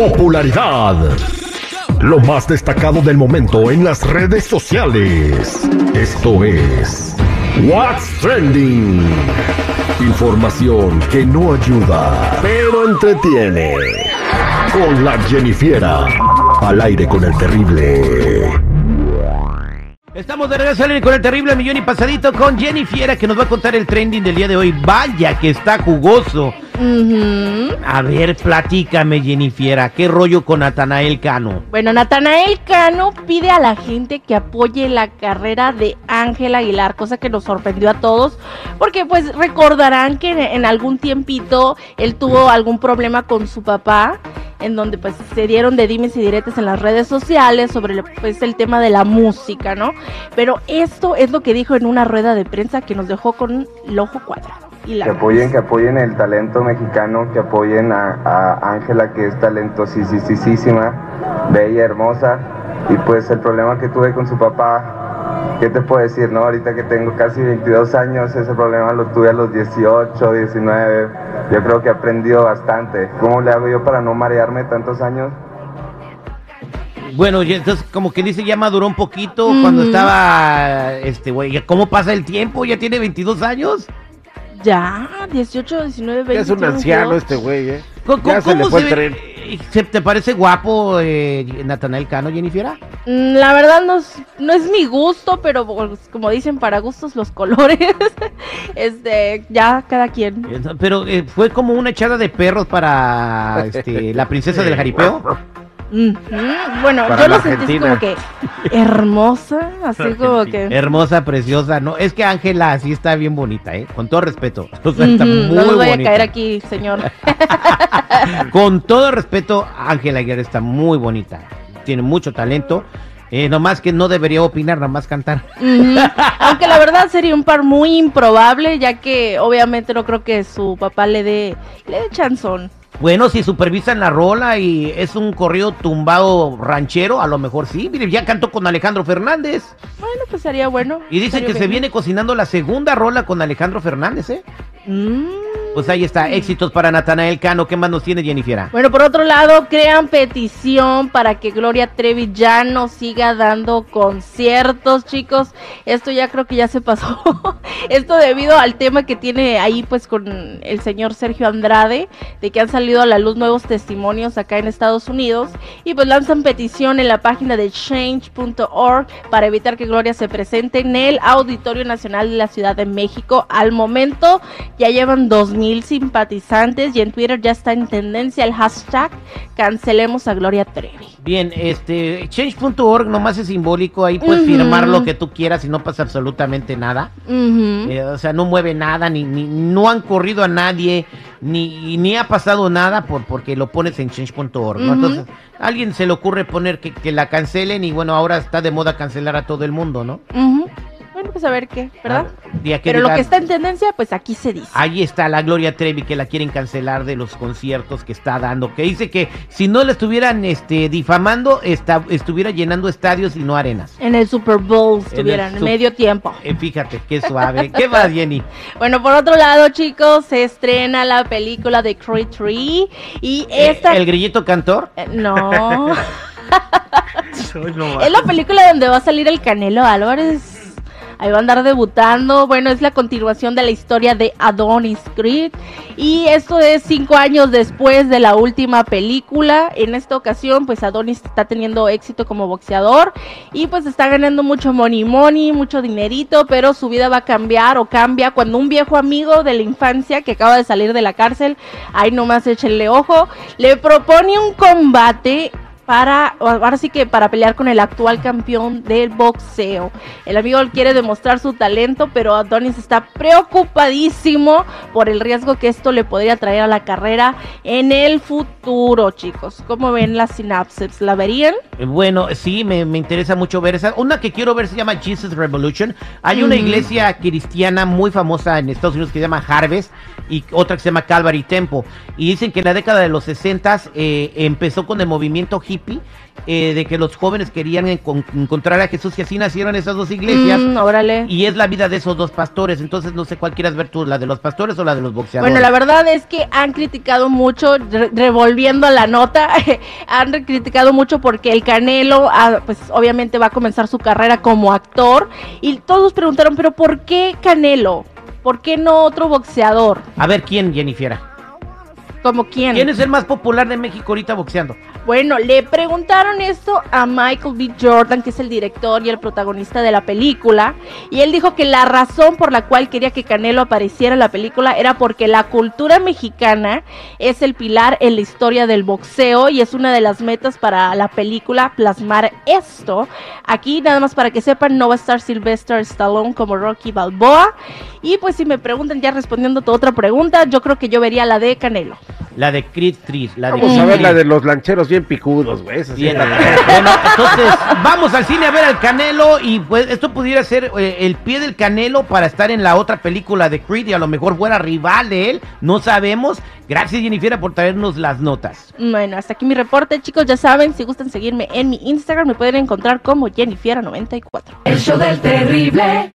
Popularidad. Lo más destacado del momento en las redes sociales. Esto es What's Trending. Información que no ayuda, pero entretiene. Con la Jennifiera. Al aire con el terrible. Estamos de regreso al con el terrible millón y pasadito con Jenny Fiera que nos va a contar el trending del día de hoy. Vaya que está jugoso. A ver, platícame Jenny Fiera, ¿qué rollo con Natanael Cano? Bueno, Natanael Cano pide a la gente que apoye la carrera de Ángel Aguilar, cosa que nos sorprendió a todos, porque pues recordarán que en, en algún tiempito él tuvo algún problema con su papá, en donde pues se dieron de dimes y diretes en las redes sociales sobre pues el tema de la música, ¿no? Pero esto es lo que dijo en una rueda de prensa que nos dejó con el ojo cuadrado. Y la Que apoyen, que apoyen el talento mexicano, que apoyen a Ángela, que es talentosísima, bella, hermosa. Y pues el problema que tuve con su papá, ¿qué te puedo decir, no? Ahorita que tengo casi 22 años, ese problema lo tuve a los 18, 19. Yo creo que he aprendido bastante. ¿Cómo le hago yo para no marearme tantos años? Bueno, entonces como que dice ya maduró un poquito cuando Ujú. estaba este güey, ¿ya ¿cómo pasa el tiempo? ¿Ya tiene 22 años? Ya, 18, 19, 20. Ya es un anciano 22. este güey, ¿eh? ¿Cómo, Ya se le fue el ve- tren. ¿Se te parece guapo eh, Natanael Cano, Jenny Fiera? Mm, La verdad no es, no es mi gusto, pero pues, como dicen, para gustos los colores. este, ya cada quien. Eh, Pero eh, fue como una echada de perros para este, la princesa del jaripeo. Bueno, Para yo lo sentí como que hermosa, así como que. Hermosa, preciosa, no, es que Ángela sí está bien bonita, eh, con todo respeto. O sea, está Ujú, muy no nos vaya a caer aquí, señor. Con todo respeto, Ángela Aguirre está muy bonita. Tiene mucho talento. Eh, nomás que no debería opinar, nada más cantar. Aunque la verdad sería un par muy improbable, ya que obviamente no creo que su papá le dé, le dé chanzón. Bueno, si supervisan la rola y es un corrido tumbado ranchero, a lo mejor sí. Mire, ya cantó con Alejandro Fernández. Bueno, pues sería bueno. Y dicen que se viene cocinando la segunda rola con Alejandro Fernández, ¿eh? Mm. Pues ahí está, éxitos para Natanael Cano. ¿Qué más nos tiene Jennifer? Bueno, por otro lado, crean petición para que Gloria Trevi ya no siga dando conciertos, chicos. Esto ya creo que ya se pasó. Esto debido al tema que tiene ahí pues con el señor Sergio Andrade, de que han salido a la luz nuevos testimonios acá en Estados Unidos y pues lanzan petición en la página de change.org para evitar que Gloria se presente en el Auditorio Nacional de la Ciudad de México. Al momento ya llevan 2.000 simpatizantes y en Twitter ya está en tendencia el hashtag cancelemos a Gloria Trevi. Bien, este, change.org nomás es simbólico, ahí puedes firmar lo que tú quieras y no pasa absolutamente nada. Eh, o sea, no mueve nada, ni, ni no han corrido a nadie, ni, ni ha pasado nada por porque lo pones en change.org. Entonces, a alguien se le ocurre poner que, que la cancelen y bueno, ahora está de moda cancelar a todo el mundo, ¿no? Bueno, pues a ver qué, ¿verdad? Ah, Pero lo que está en tendencia, pues aquí se dice. Ahí está la Gloria Trevi que la quieren cancelar de los conciertos que está dando, que dice que si no la estuvieran este, difamando, está, estuviera llenando estadios y no arenas. En el Super Bowl estuvieran, en medio tiempo. Eh, fíjate, qué suave. ¿Qué más, Jenny? Bueno, por otro lado, chicos, se estrena la película de Creed 3 y esta... Eh, ¿El grillito cantor? Eh, No. es la película donde va a salir el Canelo Álvarez. Ahí va a andar debutando. Bueno, es la continuación de la historia de Adonis Creed. Y esto es cinco años después de la última película. En esta ocasión, pues Adonis está teniendo éxito como boxeador. Y pues está ganando mucho money money, mucho dinerito. Pero su vida va a cambiar o cambia cuando un viejo amigo de la infancia que acaba de salir de la cárcel, ahí nomás échenle ojo, le propone un combate para, ahora sí que para pelear con el actual campeón del boxeo. El amigo quiere demostrar su talento, pero Adonis está preocupadísimo por el riesgo que esto le podría traer a la carrera en el futuro, chicos. ¿Cómo ven las sinapsis? ¿La verían? Eh, Bueno, sí, me, me interesa mucho ver esa. Una que quiero ver se llama Jesus Revolution. Hay una iglesia cristiana muy famosa en Estados Unidos que se llama Harvest y otra que se llama Calvary Temple. Y dicen que en la década de los 60 eh, empezó con el movimiento hip hippie, eh, de que los jóvenes querían encon- encontrar a Jesús y así nacieron esas dos iglesias. Mm, órale. Y es la vida de esos dos pastores, entonces no sé cuál quieras ver tú, la de los pastores o la de los boxeadores. Bueno, la verdad es que han criticado mucho, re- revolviendo la nota, han criticado mucho porque el Canelo, ah, pues obviamente va a comenzar su carrera como actor y todos preguntaron, pero ¿por qué Canelo? ¿Por qué no otro boxeador? A ver, ¿quién, Jennifer? ¿Como quién? ¿Quién es el más popular de México ahorita boxeando? Bueno, le preguntaron esto a Michael B. Jordan, que es el director y el protagonista de la película, y él dijo que la razón por la cual quería que Canelo apareciera en la película era porque la cultura mexicana es el pilar en la historia del boxeo y es una de las metas para la película plasmar esto. Aquí, nada más para que sepan, no va a estar Sylvester Stallone como Rocky Balboa. Y pues si me preguntan, ya respondiendo a tu otra pregunta, yo creo que yo vería la de Canelo. La de Creed 3, la de Vamos a ver la 3. de los lancheros bien picudos, güey. sí Bien, bueno, entonces vamos al cine a ver al Canelo y pues esto pudiera ser eh, el pie del Canelo para estar en la otra película de Creed y a lo mejor fuera rival de él, no sabemos. Gracias Jennifer por traernos las notas. Bueno, hasta aquí mi reporte, chicos. Ya saben, si gustan seguirme en mi Instagram, me pueden encontrar como Jennifiera94. El show del terrible.